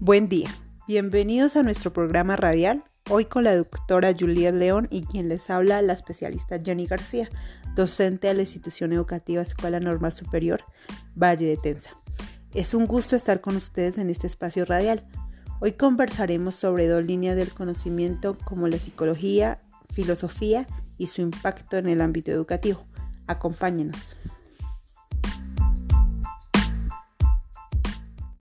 Buen día, bienvenidos a nuestro programa radial, hoy con la doctora Juliet León y quien les habla la especialista Jenny García, docente de la institución educativa Escuela Normal Superior Valle de Tensa. Es un gusto estar con ustedes en este espacio radial. Hoy conversaremos sobre dos líneas del conocimiento como la psicología, filosofía y su impacto en el ámbito educativo. Acompáñenos.